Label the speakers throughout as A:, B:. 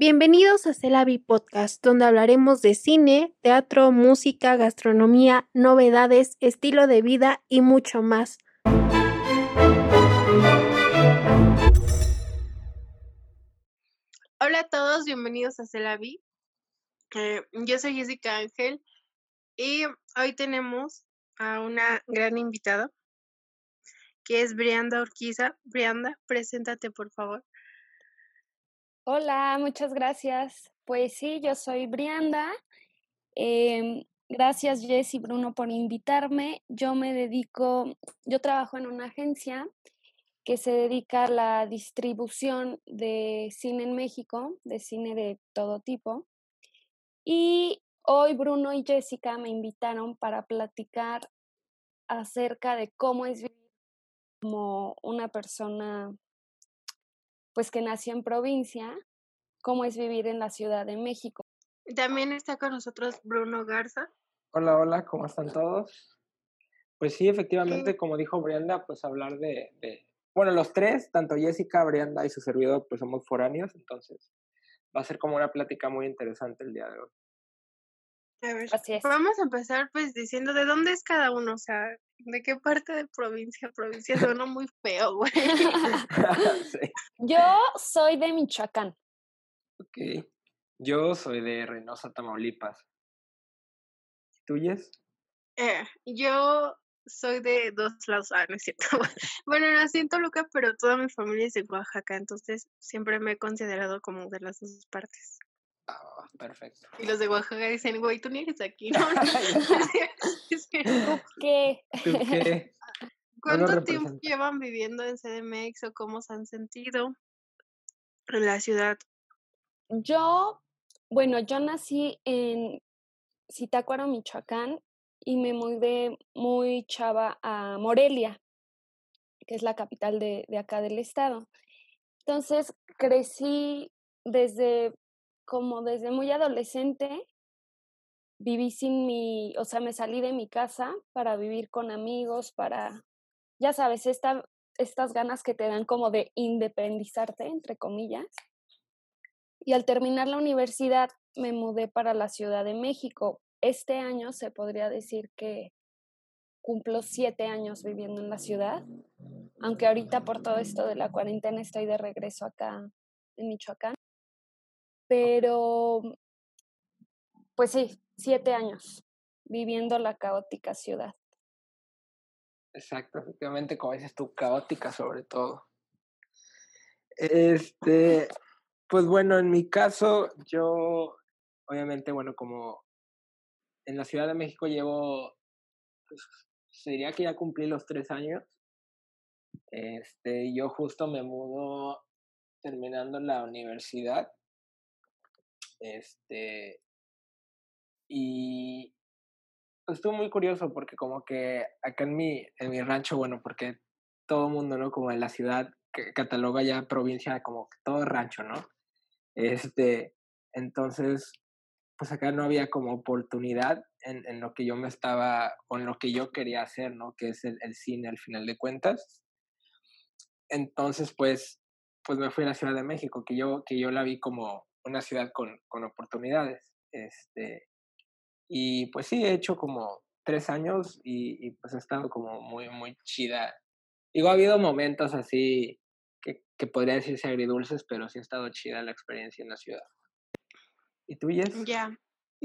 A: Bienvenidos a Celavi Podcast, donde hablaremos de cine, teatro, música, gastronomía, novedades, estilo de vida y mucho más. Hola a todos, bienvenidos a Celavi. Eh, yo soy Jessica Ángel y hoy tenemos a una gran invitada que es Brianda Urquiza. Brianda, preséntate por favor.
B: Hola, muchas gracias. Pues sí, yo soy Brianda. Em, gracias Jess y Bruno por invitarme. Yo me dedico, yo trabajo en una agencia que se dedica a la distribución de cine en México, de cine de todo tipo. Y hoy Bruno y Jessica me invitaron para platicar acerca de cómo es vivir como una persona pues que nació en provincia, cómo es vivir en la Ciudad de México.
A: También está con nosotros Bruno Garza.
C: Hola, hola, ¿cómo están todos? Pues sí, efectivamente, como dijo Brianda, pues hablar de, bueno, los tres, tanto Jessica, Brianda y su servidor, pues somos foráneos, entonces va a ser como una plática muy interesante el día de hoy.
A: A ver, vamos a empezar pues diciendo de dónde es cada uno, o sea, de qué parte de provincia, provincia suena muy feo, güey.
B: Yo soy de Michoacán.
C: Ok. Yo soy de Reynosa, Tamaulipas. ¿Tuyes?
A: Eh, yo soy de dos lados, ah, no es cierto. bueno, nací en Toluca, pero toda mi familia es de Oaxaca, entonces siempre me he considerado como de las dos partes.
C: Ah, perfecto.
A: Y los de Oaxaca dicen, güey, tú ni eres aquí, ¿no?
B: qué?
C: qué?
A: ¿Cuánto tiempo llevan viviendo en CDMX o cómo se han sentido en la ciudad?
B: Yo, bueno, yo nací en Zitácuaro, Michoacán, y me mudé muy chava a Morelia, que es la capital de, de acá del estado. Entonces crecí desde como desde muy adolescente viví sin mi, o sea, me salí de mi casa para vivir con amigos, para, ya sabes, esta, estas ganas que te dan como de independizarte, entre comillas. Y al terminar la universidad me mudé para la Ciudad de México. Este año se podría decir que cumplo siete años viviendo en la ciudad, aunque ahorita por todo esto de la cuarentena estoy de regreso acá en Michoacán. Pero, pues sí, siete años viviendo la caótica ciudad.
C: Exacto, efectivamente, como dices tú, caótica sobre todo. Este, pues bueno, en mi caso, yo, obviamente, bueno, como en la Ciudad de México llevo, pues, sería que ya cumplí los tres años. Este, yo justo me mudo terminando la universidad este, y pues, estuvo muy curioso porque como que acá en mi, en mi rancho, bueno, porque todo el mundo, ¿no? Como en la ciudad que cataloga ya provincia como todo rancho, ¿no? Este, entonces, pues acá no había como oportunidad en, lo que yo me estaba, o en lo que yo quería hacer, ¿no? Que es el, el cine al final de cuentas. Entonces, pues, pues me fui a la Ciudad de México, que yo, que yo la vi como, una ciudad con, con oportunidades. Este, y pues sí, he hecho como tres años y, pues ha estado como muy, muy chida. Digo, ha habido momentos así que, que podría decirse agridulces, pero sí ha estado chida la experiencia en la ciudad. ¿Y tú, Yes?
A: Ya,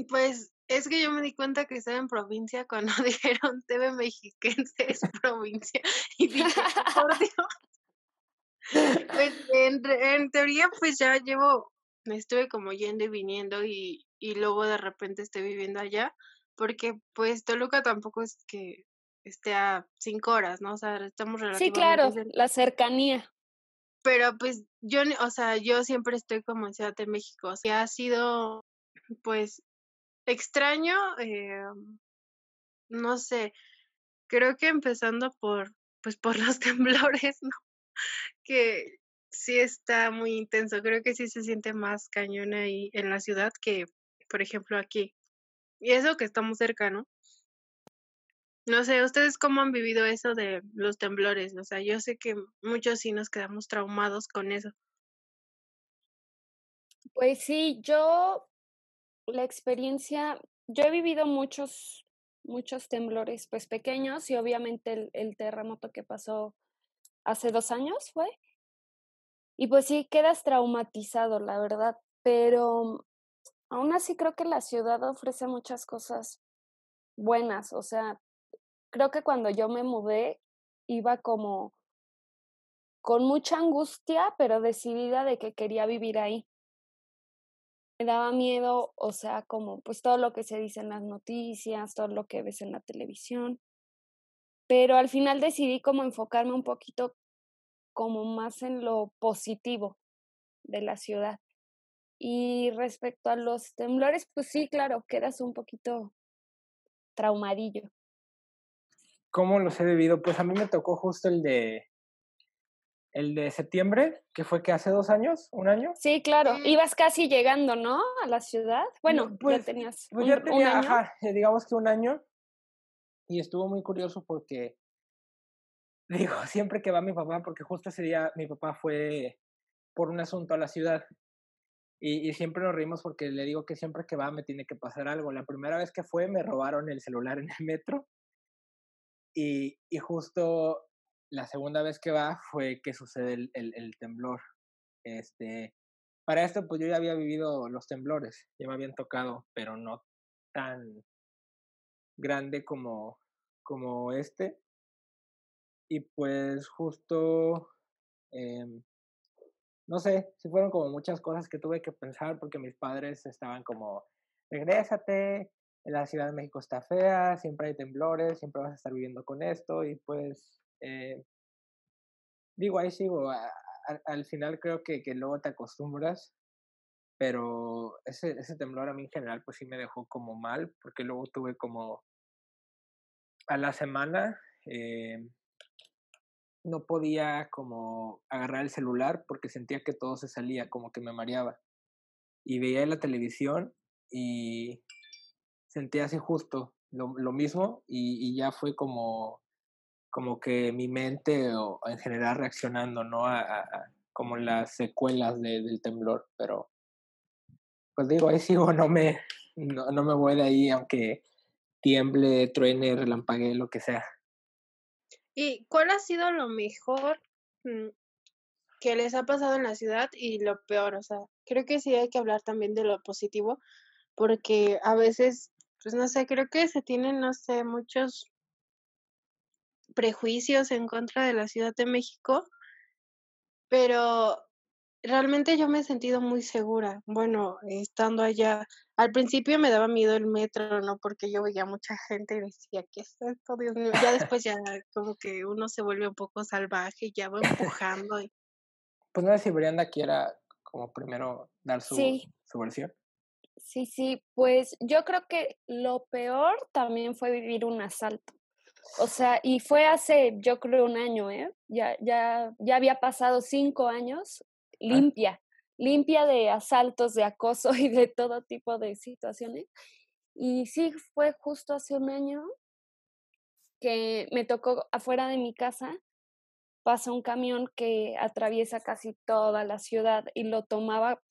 A: pues es que yo me di cuenta que estaba en provincia cuando dijeron TV Mexiquense es provincia. Y dije, por Dios. Pues en, en teoría, pues ya llevo estuve como yendo y viniendo y, y luego de repente estoy viviendo allá, porque pues Toluca tampoco es que esté a cinco horas, ¿no? O sea, estamos
B: Sí, claro, la cercanía.
A: Pero pues yo, o sea, yo siempre estoy como en Ciudad de México, o sea, ha sido pues extraño, eh, no sé, creo que empezando por, pues por los temblores, ¿no? Que sí está muy intenso. Creo que sí se siente más cañón ahí en la ciudad que, por ejemplo, aquí. Y eso que estamos cerca, ¿no? No sé, ¿ustedes cómo han vivido eso de los temblores? O sea, yo sé que muchos sí nos quedamos traumados con eso.
B: Pues sí, yo la experiencia, yo he vivido muchos, muchos temblores, pues pequeños y obviamente el, el terremoto que pasó hace dos años fue. Y pues sí, quedas traumatizado, la verdad, pero aún así creo que la ciudad ofrece muchas cosas buenas, o sea, creo que cuando yo me mudé iba como con mucha angustia, pero decidida de que quería vivir ahí. Me daba miedo, o sea, como pues todo lo que se dice en las noticias, todo lo que ves en la televisión. Pero al final decidí como enfocarme un poquito como más en lo positivo de la ciudad. Y respecto a los temblores, pues sí, claro, quedas un poquito traumadillo.
C: ¿Cómo los he vivido? Pues a mí me tocó justo el de el de septiembre, que fue que hace dos años, un año.
B: Sí, claro. Ibas casi llegando, ¿no? A la ciudad. Bueno, pues, ya tenías.
C: Pues ya tenía, ajá, eh, digamos que un año. Y estuvo muy curioso porque, digo, siempre que va mi papá, porque justo ese día mi papá fue por un asunto a la ciudad. Y, siempre nos reímos porque le digo que siempre que va me tiene que pasar algo. La primera vez que fue me robaron el celular en el metro. Y, y justo la segunda vez que va fue que sucede el, el, temblor. Este, para esto, pues yo ya había vivido los temblores, ya me habían tocado, pero no tan grande como, como este. Y pues justo, eh, no sé, si fueron como muchas cosas que tuve que pensar porque mis padres estaban como, regrésate, la Ciudad de México está fea, siempre hay temblores, siempre vas a estar viviendo con esto y pues eh, digo, ahí sigo, al final creo que, que luego te acostumbras, pero ese, temblor a mí en general pues sí me dejó como mal, porque luego tuve como a la semana, eh, no podía como agarrar el celular porque sentía que todo se salía, como que me mareaba. Y veía la televisión y sentía así justo lo, lo mismo y, ya fue como, como que mi mente o, en general reaccionando, ¿no? A, como las secuelas de, del temblor, pero pues digo, ahí sigo, no me, no, no me voy de ahí aunque tiemble, truene, relampague, lo que sea.
A: ¿Y cuál ha sido lo mejor mm, que les ha pasado en la ciudad y lo peor? O sea, creo que sí hay que hablar también de lo positivo, porque a veces, pues no sé, creo que se tienen, no sé, muchos prejuicios en contra de la Ciudad de México, pero realmente yo me he sentido muy segura. Bueno, estando allá, al principio me daba miedo el metro, ¿no? Porque yo veía mucha gente y decía, ¿qué es esto? Dios mío. Ya después ya como que uno se vuelve un poco salvaje y ya va empujando. Y...
C: Pues no sé si Brianda quiera como primero dar su, su versión.
B: Sí, sí, pues yo creo que lo peor también fue vivir un asalto. O sea, y fue hace, yo creo, un año, ¿eh? Ya, ya, ya había pasado cinco años limpia, limpia de asaltos, de acoso y de todo tipo de situaciones. Y sí, fue justo hace un año que me tocó afuera de mi casa, pasa un camión que atraviesa casi toda la ciudad y lo tomaba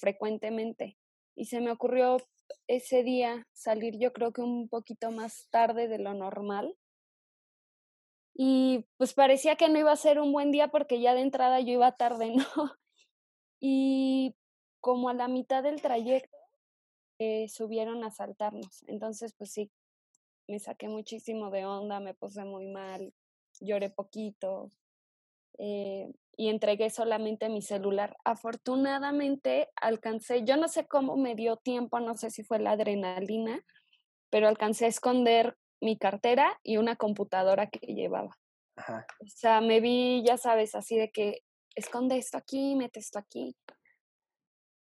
B: frecuentemente. Y se me ocurrió ese día salir yo creo que un poquito más tarde de lo normal y pues parecía que no iba a ser un buen día porque ya de entrada yo iba tarde, ¿no? Y como a la mitad del trayecto eh, subieron a asaltarnos. Entonces, pues sí, me saqué muchísimo de onda, me puse muy mal, lloré poquito eh, y entregué solamente mi celular. Afortunadamente alcancé, yo no sé cómo me dio tiempo, no sé si fue la adrenalina, pero alcancé a esconder mi cartera y una computadora que llevaba. O sea, me vi, ya sabes, así de que esconde esto aquí, mete esto aquí.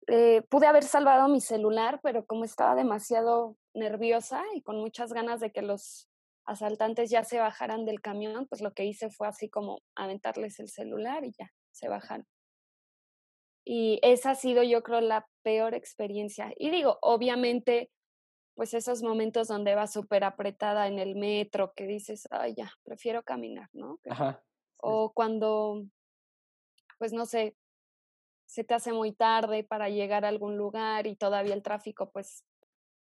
B: Eh, pude haber salvado mi celular, pero como estaba demasiado nerviosa y con muchas ganas de que los asaltantes ya se bajaran del camión, pues lo que hice fue así como aventarles el celular y ya, se bajaron. Y esa ha sido, yo creo, la peor experiencia. Y digo, obviamente, pues esos momentos donde vas súper apretada en el metro, que dices, ay, ya, prefiero caminar, ¿no?
C: Ajá.
B: O cuando, pues no sé, se te hace muy tarde para llegar a algún lugar y todavía el tráfico pues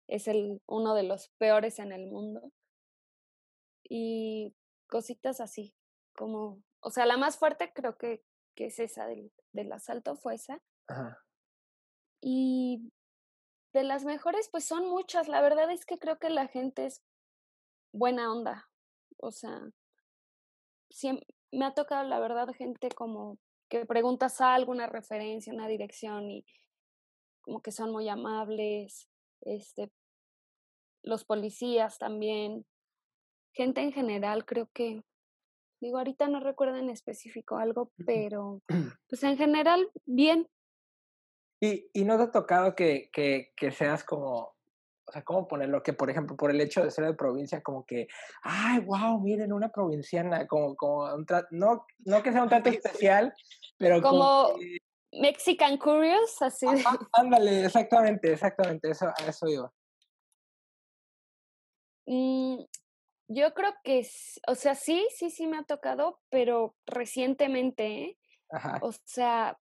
B: es el, uno de los peores en el mundo. Y cositas así, como, o sea, la más fuerte creo que, que es esa del, del asalto, fue esa. Y de las mejores, pues son muchas. La verdad es que creo que la gente es buena onda. O sea, siempre, me ha tocado, la verdad, gente como que preguntas algo, una referencia, una dirección y como que son muy amables. Este, los policías también. Gente en general, creo que, digo, ahorita no recuerdo en específico algo, pero pues en general, bien.
C: ¿Y, y no te ha tocado que, que, que seas como, o sea, ¿cómo ponerlo? Que, por ejemplo, por el hecho de ser de provincia, como que, ay, wow, miren, una provinciana, como, como un no, no que sea un trato especial, pero
B: como, Mexican Curious, así.
C: ándale, exactamente, exactamente, eso, a eso iba.
B: Mm, yo creo que, o sea, sí, sí, sí me ha tocado, pero recientemente, ¿eh? Ajá. O sea,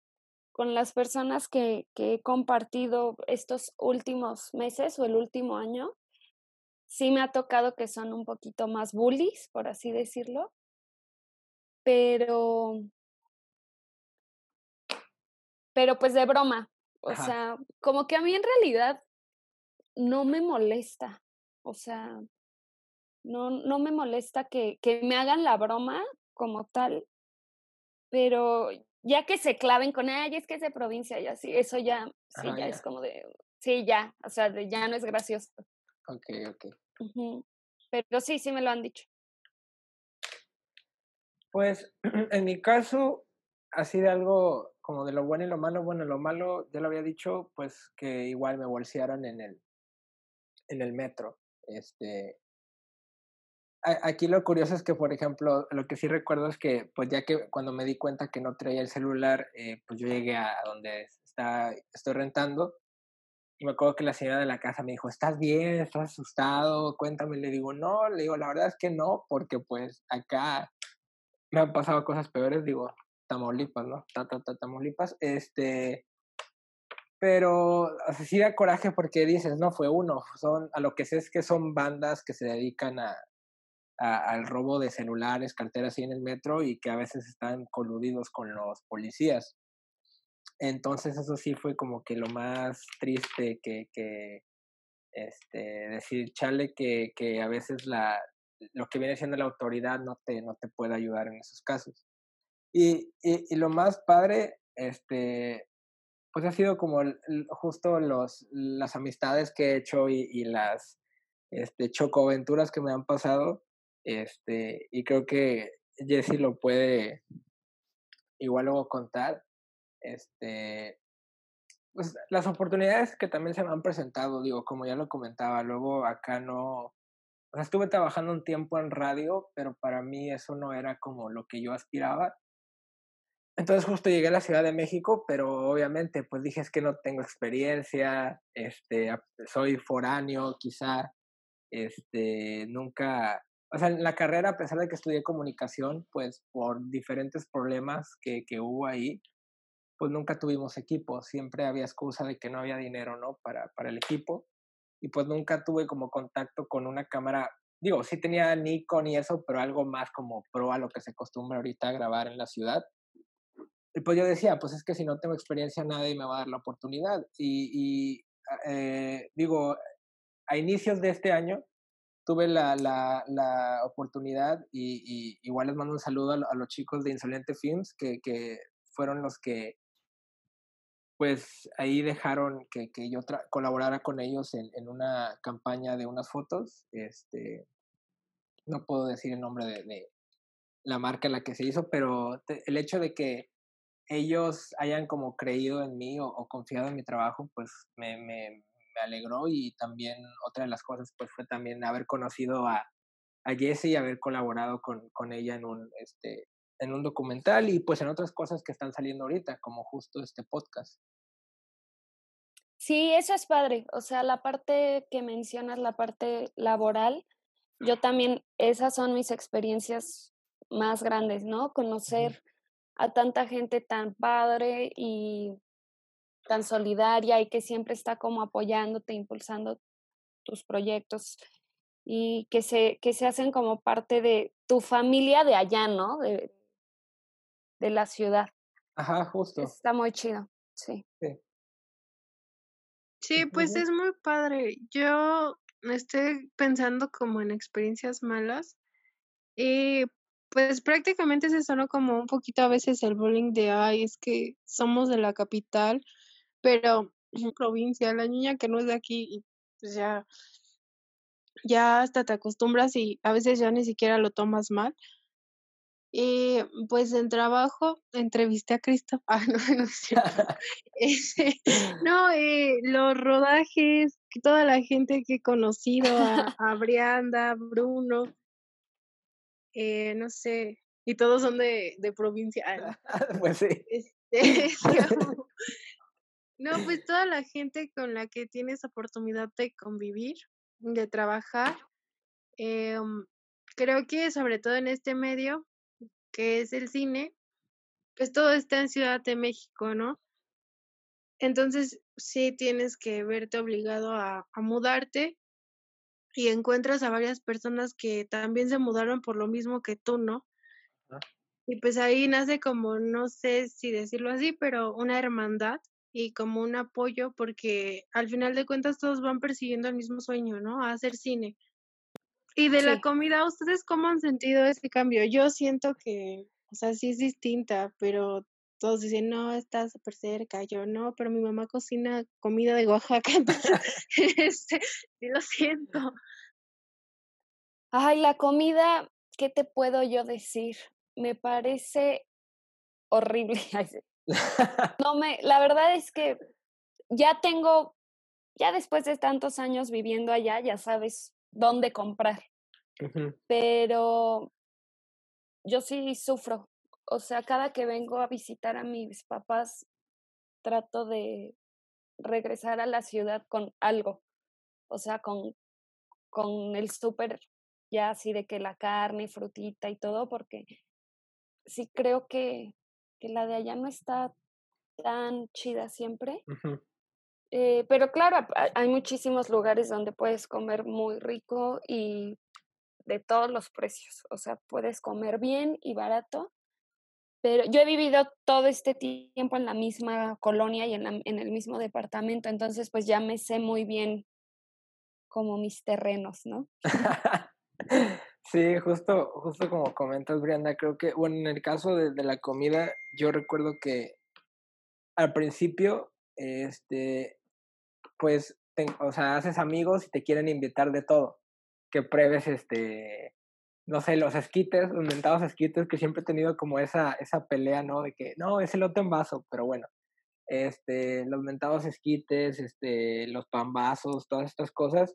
B: con las personas que, que, he compartido estos últimos meses o el último año, sí me ha tocado que son un poquito más bullies, por así decirlo, pero, pero pues de broma, o sea, como que a mí en realidad no me molesta, o sea, no, no me molesta que, que me hagan la broma como tal, pero ya que se claven con, ay, es que es de provincia y así, eso ya, sí, ya, es como de, sí, ya, o sea, ya no es gracioso.
C: Ok, ok.
B: Pero sí, sí me lo han dicho.
C: Pues en mi caso, así de algo como de lo bueno y lo malo, bueno, lo malo, ya lo había dicho, pues que igual me bolsearon en el, en el metro. Este, aquí lo curioso es que, por ejemplo, lo que sí recuerdo es que, pues ya que cuando me di cuenta que no traía el celular, eh, pues yo llegué a donde está, estoy rentando y me acuerdo que la señora de la casa me dijo, ¿estás bien? ¿Estás asustado? Cuéntame. Le digo, no, le digo, la verdad es que no, porque pues acá me han pasado cosas peores, digo, Tamaulipas, ¿no? Ta, ta, ta, Tamaulipas. Este, pero así sí da coraje porque dices, no fue uno, son, a lo que sé es que son bandas que se dedican a, al robo de celulares, carteras ahí en el metro y que a veces están coludidos con los policías. Entonces eso sí fue como que lo más triste que, que este, decir, chale, que, que a veces la, lo que viene siendo la autoridad no te, no te puede ayudar en esos casos. Y, y, lo más padre, este, pues ha sido como justo los, las amistades que he hecho y, y las este, chocoaventuras que me han pasado, este, y creo que Jesse lo puede igual luego contar. Este, pues las oportunidades que también se me han presentado, digo, como ya lo comentaba, luego acá no, estuve trabajando un tiempo en radio, pero para mí eso no era como lo que yo aspiraba. Entonces justo llegué a la Ciudad de México, pero obviamente pues dije es que no tengo experiencia, este, soy foráneo quizá, este, nunca, o sea, en la carrera, a pesar de que estudié comunicación, pues por diferentes problemas que, que hubo ahí, pues nunca tuvimos equipo, siempre había excusa de que no había dinero, ¿no? Para, para el equipo, y pues nunca tuve como contacto con una cámara, digo, sí tenía Nikon y eso, pero algo más como pro a lo que se acostumbra ahorita a grabar en la ciudad. Y pues yo decía, pues es que si no tengo experiencia nadie me va a dar la oportunidad. Y, y eh, digo, a inicios de este año tuve la, la, oportunidad y, igual les mando un saludo a, los chicos de Insolente Films que, que, fueron los que pues ahí dejaron que, que yo colaborara con ellos en, en, una campaña de unas fotos. Este, no puedo decir el nombre de, la marca en la que se hizo, pero el hecho de que ellos hayan como creído en mí o, o confiado en mi trabajo, pues me, me, alegró y también otra de las cosas pues fue también haber conocido a, a Jessie y haber colaborado con, con, ella en un, este, en un documental y pues en otras cosas que están saliendo ahorita, como justo este podcast.
B: Sí, eso es padre. O sea, la parte que mencionas, la parte laboral, yo también, esas son mis experiencias más grandes, ¿no? Conocer a tanta gente tan padre y tan solidaria y que siempre está como apoyándote, impulsando tus proyectos y que se, que se hacen como parte de tu familia de allá, ¿no? De, de la ciudad.
C: Ajá, justo.
B: Está muy chido, sí.
A: Sí, pues es muy padre. Yo estoy pensando como en experiencias malas y pues prácticamente se sonó como un poquito a veces el bullying de, ay, es que somos de la capital, pero en provincia, la niña que no es de aquí pues ya, ya hasta te acostumbras y a veces ya ni siquiera lo tomas mal. Y pues en trabajo entrevisté a Cristo. Ah, no, no es cierto. Este, no, eh, los rodajes, toda la gente que he conocido, a, a Brianda, Bruno, eh, no sé, y todos son de, de provincia. Ah,
C: pues sí.
A: Este, no, pues toda la gente con la que tienes oportunidad de convivir, de trabajar, em, creo que sobre todo en este medio, que es el cine, pues todo está en Ciudad de México, ¿no? Entonces sí tienes que verte obligado a, a mudarte y encuentras a varias personas que también se mudaron por lo mismo que tú, ¿no? Y pues ahí nace como, no sé si decirlo así, pero una hermandad y como un apoyo porque al final de cuentas todos van persiguiendo el mismo sueño, ¿no? A hacer cine. Y de la comida, ¿ustedes cómo han sentido ese cambio? Yo siento que, o sea, sí es distinta, pero todos dicen, no, está súper cerca. Yo, no, pero mi mamá cocina comida de Oaxaca, este, sí lo siento.
B: Ay, la comida, ¿qué te puedo yo decir? Me parece horrible. No me, la verdad es que ya tengo, ya después de tantos años viviendo allá, ya sabes dónde comprar, pero yo sí sufro. O sea, cada que vengo a visitar a mis papás, trato de regresar a la ciudad con algo. O sea, con, con el súper ya así de que la carne, frutita y todo, porque sí creo que, que la de allá no está tan chida siempre. Eh, pero claro, ha- hay muchísimos lugares donde puedes comer muy rico y de todos los precios. O sea, puedes comer bien y barato. Pero yo he vivido todo este tiempo en la misma colonia y en, la- en el mismo departamento, entonces pues ya me sé muy bien como mis terrenos, ¿no?
C: Sí, justo, justo como comentas, Brianda, creo que, bueno, en el caso de, la comida, yo recuerdo que al principio, este, pues, te- o sea, haces amigos y te quieren invitar de todo, que pruebes, este, no sé, los esquites, los mentados esquites, que siempre he tenido como esa, esa pelea, ¿no? De que, no, es elote en vaso, pero bueno, este, los mentados esquites, este, los pambazos, todas estas cosas.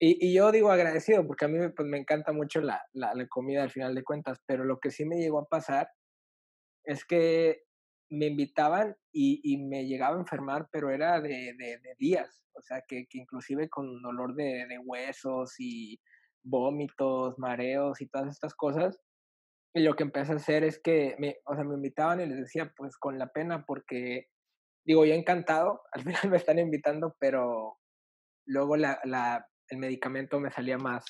C: Y, yo digo agradecido, porque a mí me- pues, me encanta mucho la, la, comida al final de cuentas, pero lo que sí me llegó a pasar es que me invitaban y, me llegaba a enfermar, pero era de, días, o sea, que, inclusive con dolor de, huesos y vómitos, mareos y todas estas cosas. Y lo que empecé a hacer es que, me, o sea, me invitaban y les decía, pues con la pena, porque digo, yo encantado, al final me están invitando, pero luego la, el medicamento me salía más,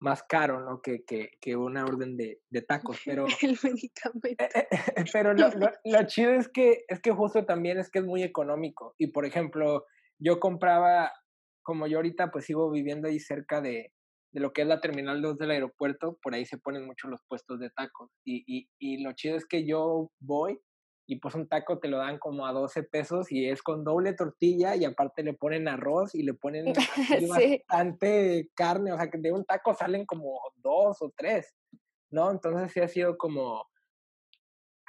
C: más caro, ¿no? Que, que, que una orden de, de tacos, pero...
A: El medicamento.
C: pero lo, lo, lo, chido es que, es que justo también es que es muy económico. Y por ejemplo, yo compraba, como yo ahorita pues sigo viviendo ahí cerca de, de lo que es la Terminal 2 del aeropuerto, por ahí se ponen mucho los puestos de tacos. Y, y, y lo chido es que yo voy y pues un taco te lo dan como a 12 pesos y es con doble tortilla y aparte le ponen arroz y le ponen
B: Sí.
C: bastante carne, o sea que de un taco salen como dos o tres, ¿no? Entonces sí ha sido como,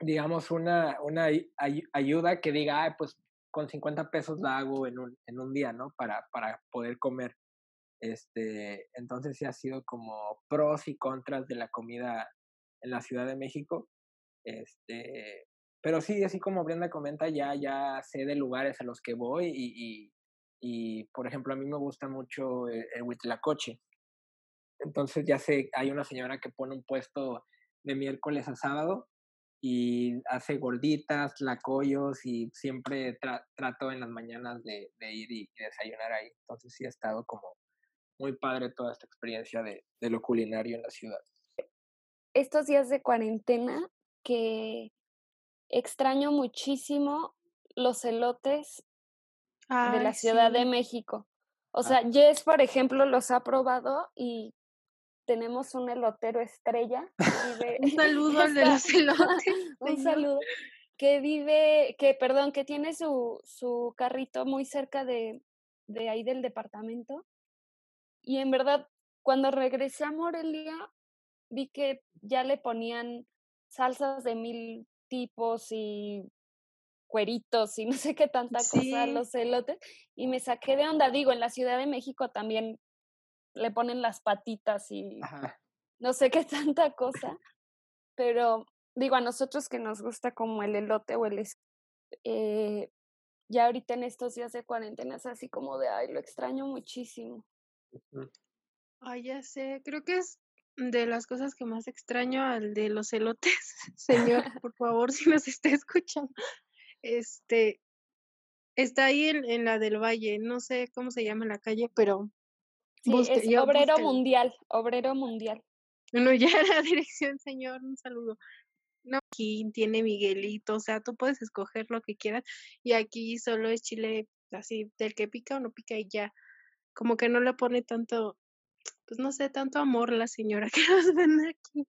C: digamos, una, una ay- ayuda que diga, "Ay, pues con 50 pesos la hago en un, en un día, ¿no? Para, para poder comer. Este, entonces sí ha sido como pros y contras de la comida en la Ciudad de México. Este, pero sí, así como Brenda comenta, ya, ya sé de lugares a los que voy y, y, por ejemplo, a mí me gusta mucho el, el Huitlacoche. Entonces ya sé, hay una señora que pone un puesto de miércoles a sábado y hace gorditas, tlacoyos y siempre trato en las mañanas de, ir y, desayunar ahí. Entonces sí ha estado como muy padre toda esta experiencia de, lo culinario en la ciudad.
B: Estos días de cuarentena que extraño muchísimo los elotes de la Ciudad de México. O ah. sea, Jess, por ejemplo, los ha probado y tenemos un elotero estrella.
A: un saludo al de los elotes.
B: un saludo. Que vive, que perdón, que tiene su, su carrito muy cerca de, de ahí del departamento. Y en verdad, cuando regresé a Morelia, vi que ya le ponían salsas de mil tipos y cueritos y no sé qué tanta cosa los elotes y me saqué de onda. Digo, en la Ciudad de México también le ponen las patitas y no sé qué tanta cosa, pero digo, a nosotros que nos gusta como el elote o el... Eh, ya ahorita en estos días de cuarentena es así como de, ay, lo extraño muchísimo.
A: Ay, ya sé, creo que es de las cosas que más extraño al de los elotes, señor, por favor, si nos está escuchando. Este, está ahí en, la del Valle, no sé cómo se llama la calle, pero
B: es obrero mundial, obrero mundial.
A: Bueno, ya la dirección, señor, un saludo. No, aquí tiene Miguelito, o sea, tú puedes escoger lo que quieras y aquí solo es chile así, del que pica o no pica y ya. Como que no le pone tanto, pues no sé, tanto amor la señora que nos ven aquí.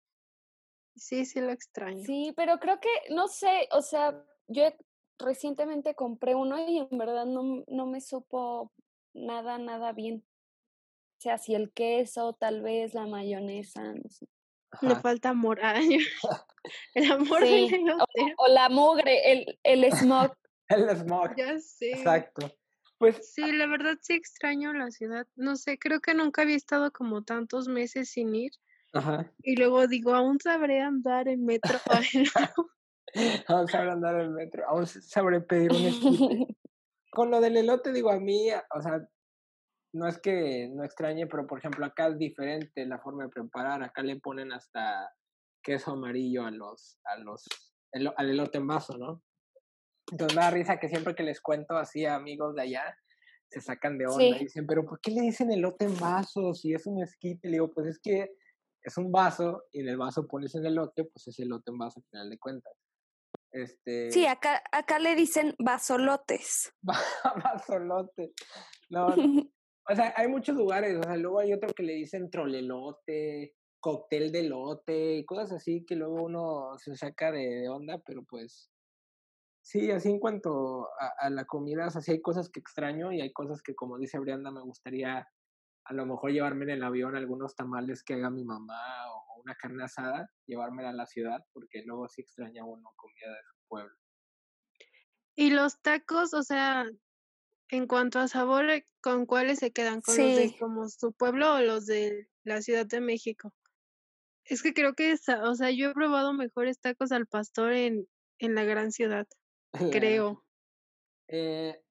A: Sí, sí lo extraño.
B: Sí, pero creo que, no sé, o sea, yo recientemente compré uno y en verdad no, no me supo nada, nada bien sea, si el queso, tal vez la mayonesa, no sé.
A: Le falta amor. el amor
B: o, la mugre, el, el smog.
C: el smog.
A: Ya sé.
C: Exacto. Pues,
A: sí, la verdad sí extraño la ciudad. No sé, creo que nunca había estado como tantos meses sin ir. Ajá. Y luego digo, aún sabré andar en metro.
C: aún sabré andar en metro. Aún sabré pedir un esquite. Con lo del elote, digo, a mí, o sea, no es que no extrañe, pero por ejemplo acá es diferente la forma de preparar. Acá le ponen hasta queso amarillo a los, a los, al elote en vaso, ¿no? Entonces me da risa que siempre que les cuento así a amigos de allá, se sacan de onda y dicen, pero ¿por qué le dicen elote en vaso si es un esquite? Le digo, pues es que es un vaso y en el vaso pones el elote, pues es elote en vaso al final de cuentas. Este...
B: Sí, acá, acá le dicen vasolotes.
C: vasolotes. No, O sea, hay muchos lugares, o sea, luego hay otro que le dicen trolelote, cóctel de lote, cosas así que luego uno se saca de, onda, pero pues sí, así en cuanto a, la comida, o sea, sí hay cosas que extraño y hay cosas que, como dice Brianda, me gustaría a lo mejor llevarme en el avión algunos tamales que haga mi mamá o una carne asada, llevármela a la ciudad, porque luego sí extraña uno comida de su pueblo.
A: Y los tacos, o sea, en cuanto a sabor, eh, ¿con cuáles se quedan? ¿Con los de como su pueblo o los de la Ciudad de México? Es que creo que, o sea, yo he probado mejores tacos al pastor en, en la gran ciudad, creo.
C: Eh,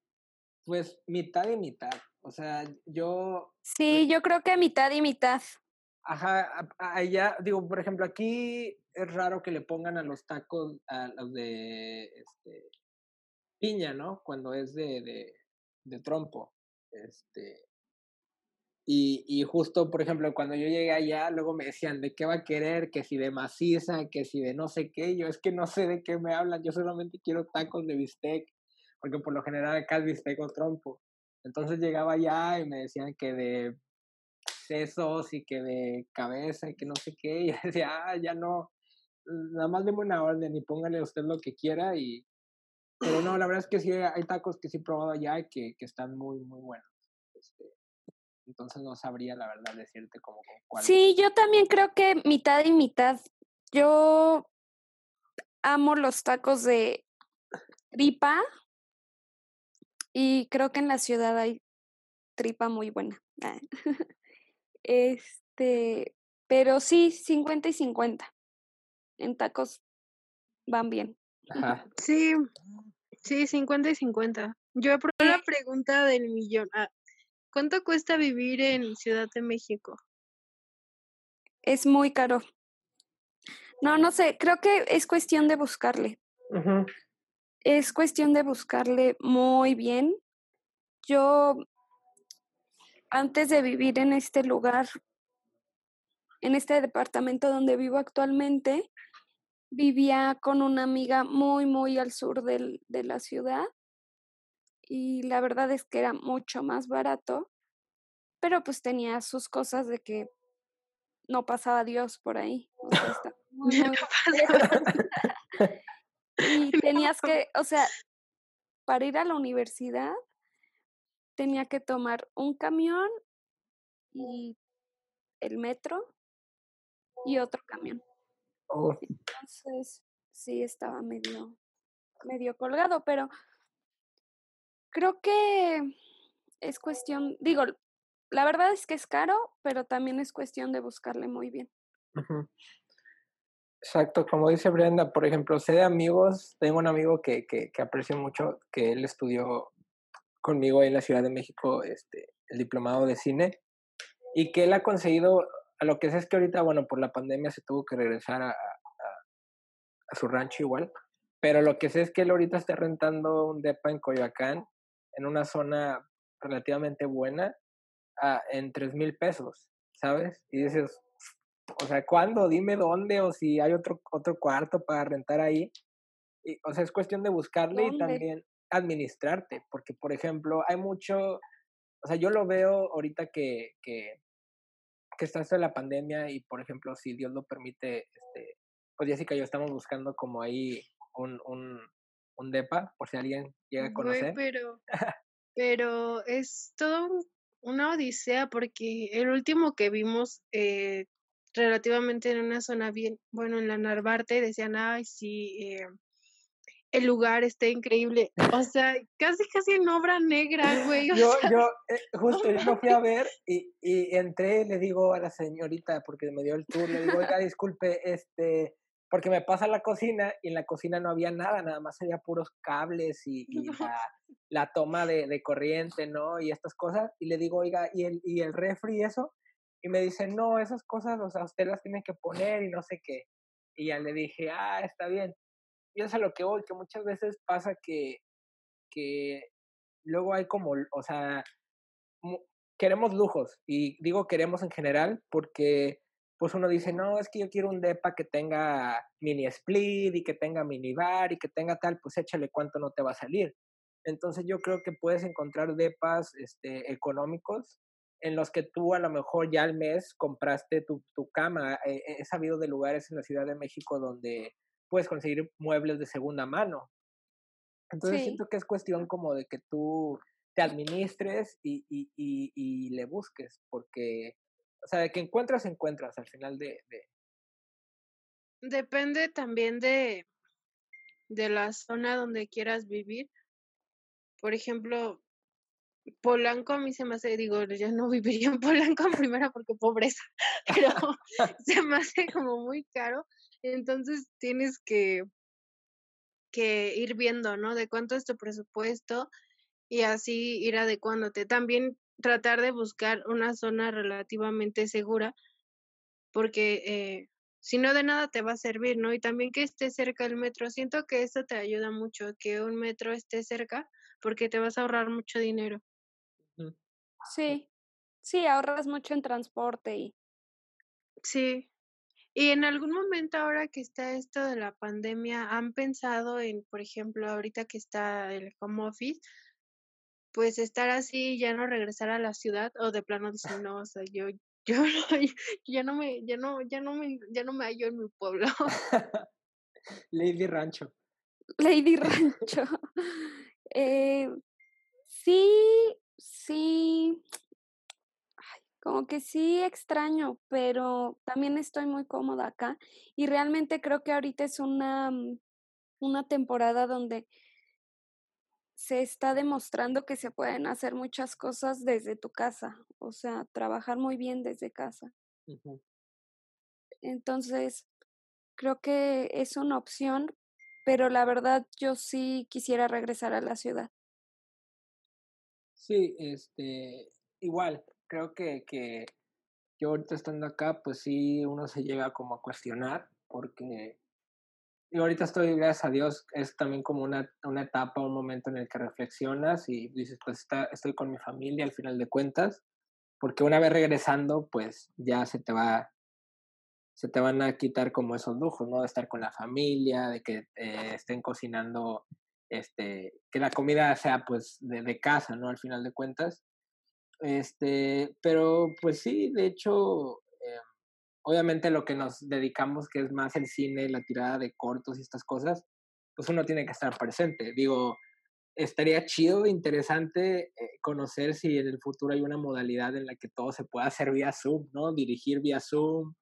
C: pues mitad y mitad. O sea, yo.
B: Sí, yo creo que mitad y mitad.
C: Ajá, allá, digo, por ejemplo, aquí es raro que le pongan a los tacos, a los de este, piña, ¿no? Cuando es de, de trompo. Este, y, y, justo, por ejemplo, cuando yo llegué allá, luego me decían, ¿de qué va a querer? Que si de maciza, que si de no sé qué. Yo es que no sé de qué me hablan, yo solamente quiero tacos de bistec, porque por lo general acá es bistec o trompo. Entonces llegaba allá y me decían que de sesos y que de cabeza y que no sé qué. Y yo decía, ah, ya no, nada más deme una orden y póngale usted lo que quiera y, pero no, la verdad es que sí hay tacos que sí he probado allá que, que están muy, muy buenos. Este, entonces no sabría la verdad decirte como cuál.
B: Sí, yo también creo que mitad y mitad. Yo amo los tacos de tripa y creo que en la ciudad hay tripa muy buena. Este, pero sí, 50 y 50. En tacos van bien.
C: Ajá.
A: Sí, Sí, 50 y 50. Yo aprobé la pregunta del millón. Ah, ¿Cuánto cuesta vivir en Ciudad de México?
B: Es muy caro. No, no sé, creo que es cuestión de buscarle. Es cuestión de buscarle muy bien. Yo, antes de vivir en este lugar, en este departamento donde vivo actualmente, vivía con una amiga muy, muy al sur del, de la ciudad y la verdad es que era mucho más barato, pero pues tenía sus cosas de que no pasaba Dios por ahí. y tenías que, o sea, para ir a la universidad tenía que tomar un camión y el metro y otro camión.
C: Oh.
B: Entonces, sí estaba medio, medio colgado, pero creo que es cuestión, digo, la verdad es que es caro, pero también es cuestión de buscarle muy bien.
C: Exacto, como dice Brenda, por ejemplo, sé de amigos, tengo un amigo que, que, que aprecio mucho, que él estudió conmigo en la Ciudad de México este, el diplomado de cine y que él ha conseguido, a lo que sé es que ahorita, bueno, por la pandemia se tuvo que regresar a, a, su rancho igual, pero lo que sé es que él ahorita está rentando un depa en Coyoacán, en una zona relativamente buena, en tres mil pesos, ¿sabes? Y dices, o sea, ¿cuándo? Dime dónde o si hay otro, otro cuarto para rentar ahí. Y, o sea, es cuestión de buscarle y también administrarte, porque, por ejemplo, hay mucho, o sea, yo lo veo ahorita que, que, que está esto de la pandemia y, por ejemplo, si Dios lo permite, este, pues Jessica y yo estamos buscando como ahí un, un, un DEPA, por si alguien llega a conocer.
A: pero, pero es todo un una odisea porque el último que vimos eh, relativamente en una zona bien, bueno, en la Narvarte decían, ay, sí, eh, el lugar está increíble. O sea, casi, casi en obra negra, güey.
C: Yo, yo, eh, justo, yo lo fui a ver y, y entré, le digo a la señorita, porque me dio el tour, le digo, oiga, disculpe, este, porque me pasa a la cocina y en la cocina no había nada, nada más había puros cables y, la, toma de, corriente, ¿no? Y estas cosas. Y le digo, oiga, ¿y el, y el refri y eso? Y me dice, no, esas cosas, o sea, usted las tiene que poner y no sé qué. Y ya le dije, ah, está bien. Y eso es a lo que voy, que muchas veces pasa que, que luego hay como, o sea, queremos lujos. Y digo queremos en general porque pues uno dice, no, es que yo quiero un DEPA que tenga mini split y que tenga mini bar y que tenga tal, pues échale cuánto no te va a salir. Entonces yo creo que puedes encontrar DEPAs este, económicos en los que tú a lo mejor ya al mes compraste tu, tu cama. He, he, sabido de lugares en la Ciudad de México donde puedes conseguir muebles de segunda mano. Entonces siento que es cuestión como de que tú te administres y, y, y, y le busques, porque o sea, de que encuentras, encuentras al final de,
A: Depende también de, de la zona donde quieras vivir. Por ejemplo, Polanco a mí se me hace, digo, ya no viviría en Polanco primero porque pobreza, pero se me hace como muy caro. Entonces tienes que, que ir viendo, ¿no? De cuánto es tu presupuesto y así ir adecuándote. También tratar de buscar una zona relativamente segura, porque eh, si no de nada te va a servir, ¿no? Y también que esté cerca el metro. Siento que eso te ayuda mucho, que un metro esté cerca, porque te vas a ahorrar mucho dinero.
B: Sí, sí, ahorras mucho en transporte y...
A: Sí. Y en algún momento ahora que está esto de la pandemia, ¿han pensado en, por ejemplo, ahorita que está el home office, pues estar así, ya no regresar a la ciudad o de plano decir, no, o sea, yo, yo, ya no me, ya no, ya no me, ya no me hallo en mi pueblo.
C: Lady Rancho.
B: Lady Rancho. eh, sí, sí, como que sí extraño, pero también estoy muy cómoda acá y realmente creo que ahorita es una, una temporada donde se está demostrando que se pueden hacer muchas cosas desde tu casa, o sea, trabajar muy bien desde casa. Entonces, creo que es una opción, pero la verdad yo sí quisiera regresar a la ciudad.
C: Sí, este, igual, creo que, que yo ahorita estando acá, pues sí, uno se llega como a cuestionar, porque y ahorita estoy, gracias a Dios, es también como una, una etapa, un momento en el que reflexionas y dices, pues está, estoy con mi familia al final de cuentas, porque una vez regresando, pues ya se te va, se te van a quitar como esos lujos, ¿no? De estar con la familia, de que eh, estén cocinando, este, que la comida sea pues de, de, casa, ¿no? Al final de cuentas. Este, pero pues sí, de hecho, obviamente lo que nos dedicamos, que es más el cine, la tirada de cortos y estas cosas, pues uno tiene que estar presente. Digo, estaría chido, interesante eh, conocer si en el futuro hay una modalidad en la que todo se pueda hacer vía Zoom, ¿no? Dirigir vía Zoom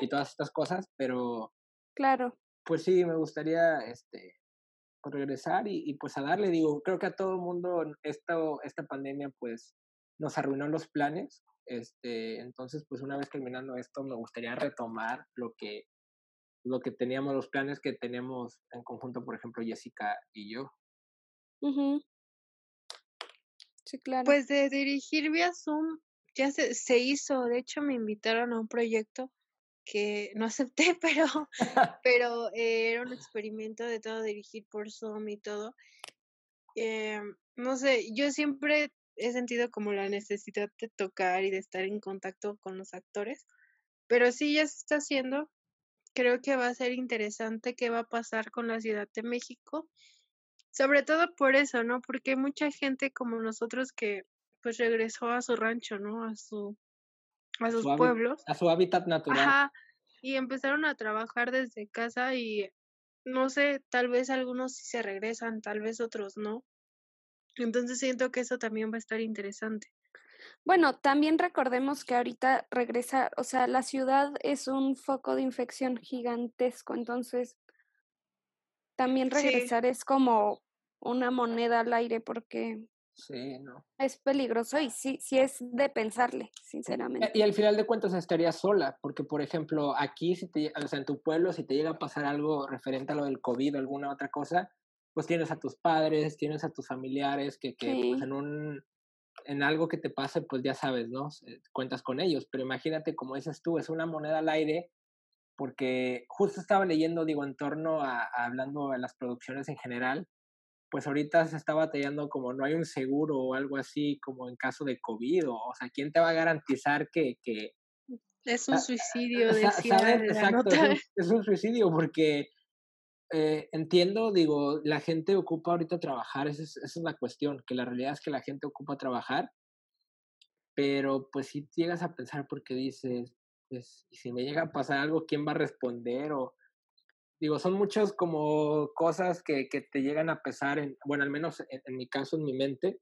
C: y todas estas cosas, pero...
B: Claro.
C: Pues sí, me gustaría este, pues regresar y, y pues a darle, digo, creo que a todo el mundo esto, esta pandemia pues nos arruinó los planes, este, entonces, pues una vez terminando esto, me gustaría retomar lo que, lo que teníamos, los planes que teníamos en conjunto, por ejemplo, Jessica y yo.
B: Sí, claro.
A: Pues de dirigir vía Zoom ya se, se hizo, de hecho me invitaron a un proyecto que no acepté, pero, pero eh, era un experimento de todo dirigir por Zoom y todo. Eh, no sé, yo siempre he sentido como la necesidad de tocar y de estar en contacto con los actores, pero sí ya se está haciendo. Creo que va a ser interesante qué va a pasar con la Ciudad de México, sobre todo por eso, ¿no? Porque hay mucha gente como nosotros que pues regresó a su rancho, ¿no? A su a sus
C: su
A: pueblos.
C: A su hábitat natural.
A: Ajá. Y empezaron a trabajar desde casa y no sé, tal vez algunos sí se regresan, tal vez otros no. Entonces siento que eso también va a estar interesante.
B: Bueno, también recordemos que ahorita regresar, o sea, la ciudad es un foco de infección gigantesco, entonces también regresar sí. es como una moneda al aire porque
C: sí, no.
B: es peligroso y sí, sí es de pensarle, sinceramente.
C: Y al final de cuentas estarías sola, porque por ejemplo, aquí, si te, o sea, en tu pueblo, si te llega a pasar algo referente a lo del COVID o alguna otra cosa, pues tienes a tus padres, tienes a tus familiares que, que sí. pues en un en algo que te pase, pues ya sabes, ¿no? Cuentas con ellos, pero imagínate, como dices tú, es una moneda al aire, porque justo estaba leyendo, digo, en torno a, a hablando de las producciones en general, pues ahorita se está batallando como no hay un seguro o algo así como en caso de COVID, o, o sea, ¿quién te va a garantizar que... que
A: es un suicidio,
C: de
A: ¿sabes?
C: Exacto, es un, es un suicidio porque eh, entiendo, digo, la gente ocupa ahorita trabajar, esa es, esa es, la cuestión, que la realidad es que la gente ocupa trabajar, pero pues si llegas a pensar porque dices, pues, si me llega a pasar algo, ¿quién va a responder? O, digo, son muchas como cosas que, que te llegan a pesar, en, bueno, al menos en, en mi caso, en mi mente,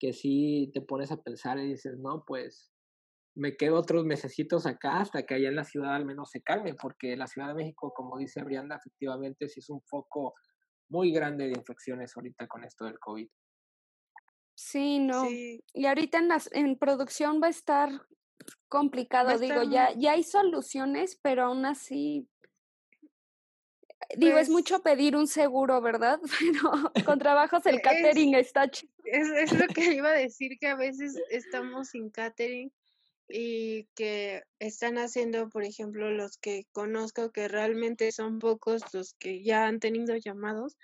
C: que sí te pones a pensar y dices, no, pues me quedo otros mesecitos acá hasta que allá en la ciudad al menos se calme, porque la Ciudad de México, como dice Brianda, efectivamente sí es un foco muy grande de infecciones ahorita con esto del COVID.
B: Sí, no. Sí. Y ahorita en, las, en producción va a estar complicado, digo, ya, ya hay soluciones, pero aún así pues, digo, es mucho pedir un seguro, ¿verdad? Pero con trabajos el catering
A: es,
B: está chido.
A: Es, es, lo que iba a decir, que a veces estamos sin catering y que están haciendo, por ejemplo, los que conozco, que realmente son pocos los que ya han tenido llamados,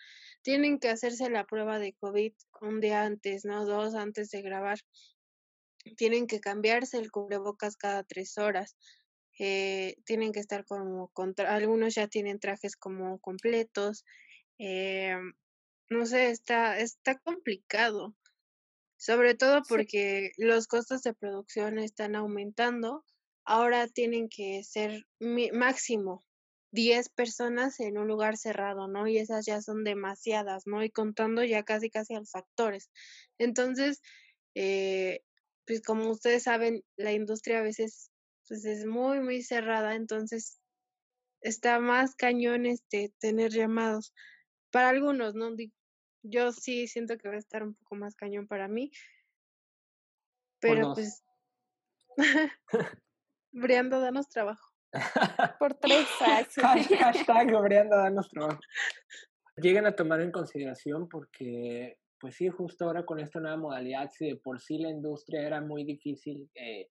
A: tienen que hacerse la prueba de COVID un día antes, ¿no? Dos antes de grabar. Tienen que cambiarse el cubrebocas cada tres horas. Eh, tienen que estar como, contra, algunos ya tienen trajes como completos. Eh, no sé, está, está complicado sobre todo porque sí. los costos de producción están aumentando. Ahora tienen que ser máximo 10 personas en un lugar cerrado, ¿no? Y esas ya son demasiadas, ¿no? Y contando ya casi casi a los actores. Entonces, eh, pues como ustedes saben, la industria a veces pues es muy, muy cerrada, entonces está más cañón este tener llamados. Para algunos, ¿no? Yo sí siento que va a estar un poco más cañón para mí. Pero pues. Briando, danos trabajo.
B: Por tres
C: Hashtag Briando, danos trabajo. Lleguen a tomar en consideración porque, pues sí, justo ahora con esta nueva modalidad, si de por sí la industria era muy difícil eh,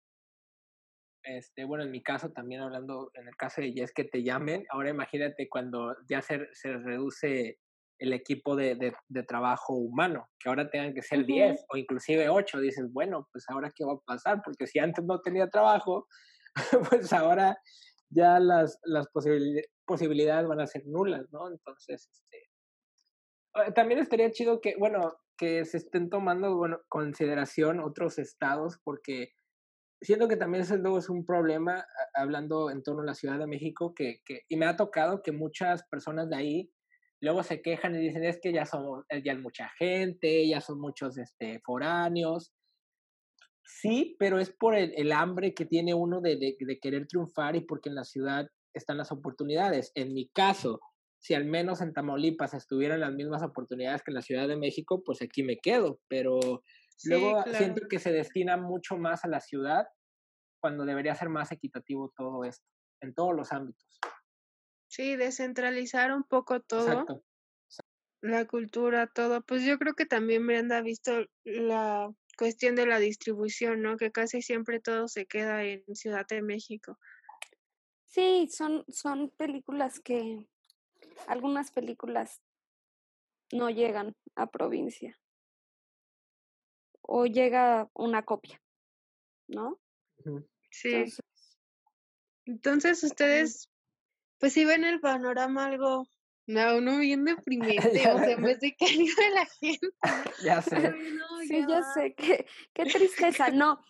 C: este, bueno, en mi caso también hablando, en el caso de Jess, que te llamen, ahora imagínate cuando ya se, se reduce el equipo de, de, trabajo humano, que ahora tengan que ser 10 o inclusive 8, dices, bueno, pues ahora qué va a pasar, porque si antes no tenía trabajo, pues ahora ya las, las posibilidades van a ser nulas, ¿no? Entonces, este, ah, también estaría chido que, bueno, que se estén tomando, bueno, consideración otros estados, porque siento que también eso luego es un problema, hablando en torno a la Ciudad de México, que, que, y me ha tocado que muchas personas de ahí luego se quejan y dicen, es que ya somos, eh, ya hay mucha gente, ya son muchos este, foráneos. Sí, pero es por el, hambre que tiene uno de, de, querer triunfar y porque en la ciudad están las oportunidades. En mi caso, si al menos en Tamaulipas estuvieran las mismas oportunidades que en la Ciudad de México, pues aquí me quedo, pero luego siento que se destina mucho más a la ciudad cuando debería ser más equitativo todo esto, en todos los ámbitos.
A: Sí, descentralizar un poco todo. La cultura, todo. Pues yo creo que también Brenda ha visto la cuestión de la distribución, ¿no? Que casi siempre todo se queda en Ciudad de México.
B: Sí, son, son películas que, algunas películas no llegan a provincia. O llega una copia, ¿no?
A: Sí. Entonces ustedes pues si ven el panorama algo, no, uno bien deprimente, o sea, en vez de que ayude la gente.
C: Ya sé.
B: sí, ya, sé, qué, qué tristeza. No,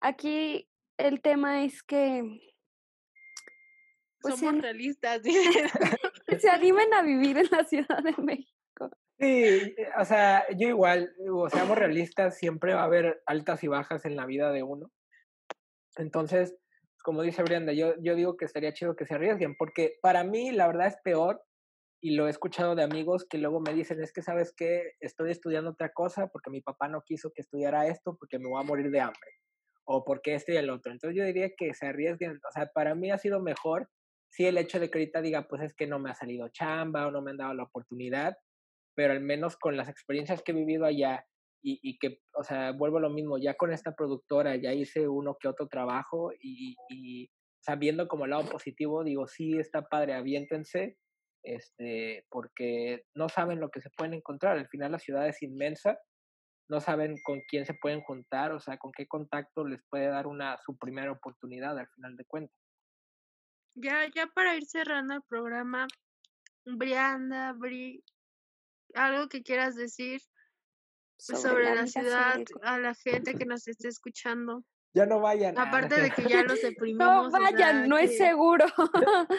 B: aquí el tema es que...
A: Pues, Somos realistas.
B: se animen a vivir en la Ciudad de México.
C: Sí, o sea, yo igual, o seamos realistas, siempre va a haber altas y bajas en la vida de uno. Entonces, como dice Brenda, yo, yo digo que estaría chido que se arriesguen, porque para mí la verdad es peor, y lo he escuchado de amigos que luego me dicen, es que sabes que estoy estudiando otra cosa porque mi papá no quiso que estudiara esto porque me voy a morir de hambre, o porque este y el otro. Entonces yo diría que se arriesguen, o sea, para mí ha sido mejor si el hecho de que ahorita diga, pues es que no me ha salido chamba o no me han dado la oportunidad, pero al menos con las experiencias que he vivido allá y, y, que, o sea, vuelvo a lo mismo, ya con esta productora ya hice uno que otro trabajo y, y o sea, viendo como el lado positivo, digo, sí, está padre, aviéntense, este, porque no saben lo que se pueden encontrar, al final la ciudad es inmensa, no saben con quién se pueden juntar, o sea, con qué contacto les puede dar una su primera oportunidad al final de cuentas.
A: Ya, ya para ir cerrando el programa, Brianda, Bri, algo que quieras decir sobre, la, ciudad, a la gente que nos esté escuchando.
C: Ya no vayan.
A: Aparte de que ya los deprimimos.
B: No vayan, no es seguro.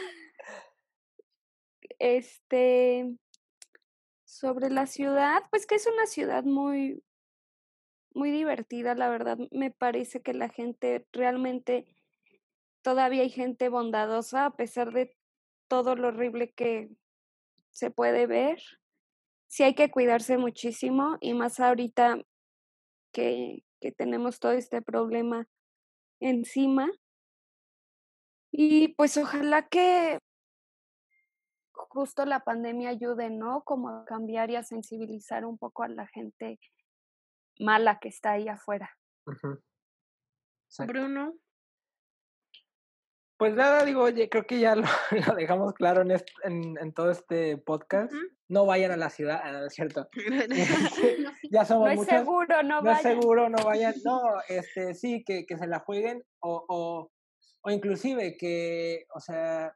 B: este, sobre la ciudad, pues que es una ciudad muy, muy divertida, la verdad. Me parece que la gente realmente, todavía hay gente bondadosa a pesar de todo lo horrible que se puede ver sí hay que cuidarse muchísimo y más ahorita que, que tenemos todo este problema encima. Y pues ojalá que justo la pandemia ayude, ¿no? Como a cambiar y a sensibilizar un poco a la gente mala que está ahí afuera.
A: Bruno.
C: Pues nada, digo, oye, creo que ya lo, dejamos claro en, en, en, todo este podcast. No vayan a la ciudad, ah, es cierto. ya somos
B: no es seguro, no,
C: no es seguro, no vayan. No, este, sí, que, que se la jueguen o, o, o inclusive que, o sea,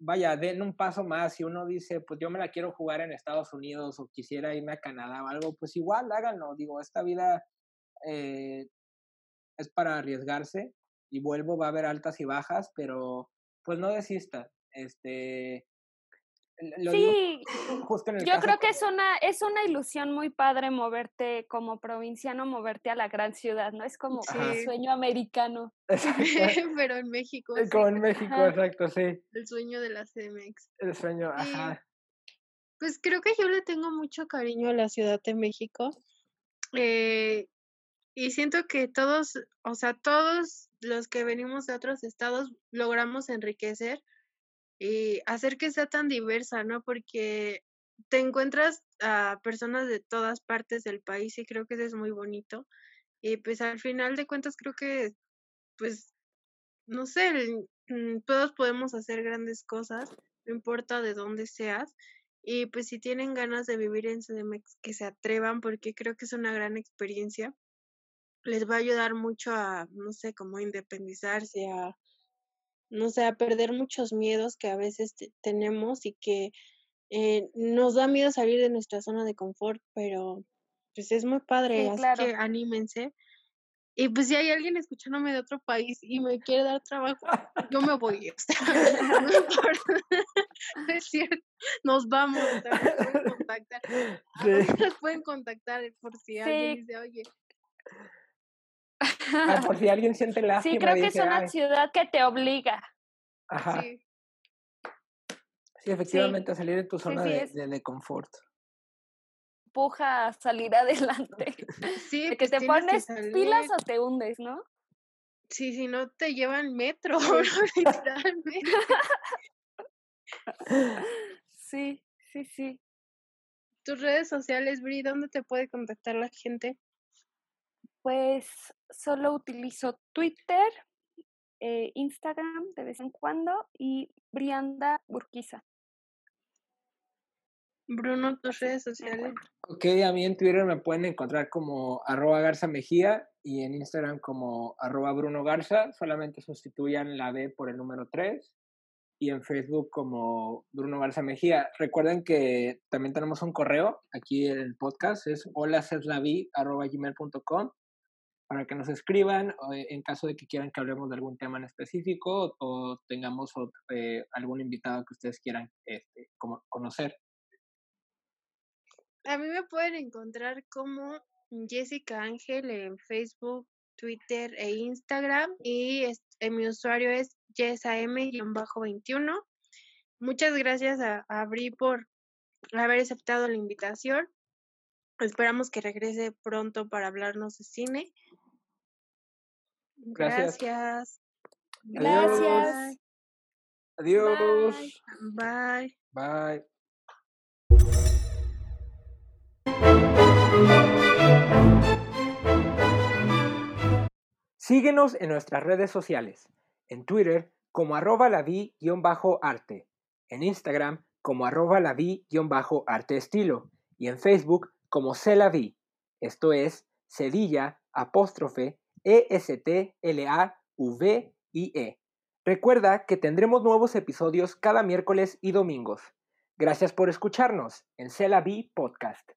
C: vaya, den un paso más. Si uno dice, pues yo me la quiero jugar en Estados Unidos o quisiera irme a Canadá o algo, pues igual háganlo. Digo, esta vida eh, es para arriesgarse y vuelvo, va a haber altas y bajas, pero pues no desista. Este,
B: sí, yo creo que es una, es una ilusión muy padre moverte como provinciano, moverte a la gran ciudad, ¿no? Es como un sueño americano.
A: Pero en México.
C: Como en México, exacto, sí.
A: El sueño de la CMX.
C: El sueño, ajá.
A: Pues creo que yo le tengo mucho cariño a la Ciudad de México. Eh, y siento que todos, o sea, todos los que venimos de otros estados logramos enriquecer y hacer que sea tan diversa, ¿no? Porque te encuentras a personas de todas partes del país y creo que eso es muy bonito. Y pues al final de cuentas creo que pues no sé, mm, todos podemos hacer grandes cosas, no importa de dónde seas. Y pues si tienen ganas de vivir en CDMX, que se atrevan, porque creo que es una gran experiencia. Les va a ayudar mucho a, no sé, como independizarse, a, no sé, a perder muchos miedos que a veces tenemos y que eh, nos da miedo salir de nuestra zona de confort, pero pues es muy padre, así que anímense. Y pues si hay alguien escuchándome de otro país y me quiere dar trabajo, yo me voy. no es cierto. Nos vamos. Nos pueden contactar. Nos pueden contactar por si alguien dice, oye.
C: Ah, por si alguien siente lástima.
B: Sí, creo que es una ciudad que te obliga.
C: Ajá. Sí. Sí, efectivamente, a salir de tu zona de, de, confort
B: empuja a salir adelante. Sí, de que pues te pones pilas o te hundes, ¿no?
A: Sí, si no te llevan metro,
B: literalmente. Sí, sí, sí.
A: Tus redes sociales, Bri, ¿dónde te puede contactar la gente?
B: Pues solo utilizo Twitter, eh, Instagram de vez en cuando y Brianda Burquiza.
A: Bruno, tus redes sociales.
C: Ok, a mí en Twitter me pueden encontrar como arroba Garza Mejía y en Instagram como arroba Bruno Garza. Solamente sustituyan la B por el número 3 y en Facebook como Bruno Garza Mejía. Recuerden que también tenemos un correo aquí en el podcast, es gmail.com para que nos escriban eh, en caso de que quieran que hablemos de algún tema en específico o, tengamos eh, algún invitado que ustedes quieran este, como, conocer.
A: A mí me pueden encontrar como Jessica Ángel en Facebook, Twitter e Instagram y en mi usuario es yesam-21. Muchas gracias a, a Bri por haber aceptado la invitación. Esperamos que regrese pronto para hablarnos de cine. Gracias.
B: Gracias.
C: Adiós.
A: Bye.
C: Bye. Síguenos en nuestras redes sociales, en Twitter como arroba la arte en Instagram como arroba la arte estilo y en Facebook como vi esto es Cedilla apóstrofe E-S-T-L-A-V-I-E. Recuerda que tendremos nuevos episodios cada miércoles y domingos. Gracias por escucharnos en Celavi Podcast.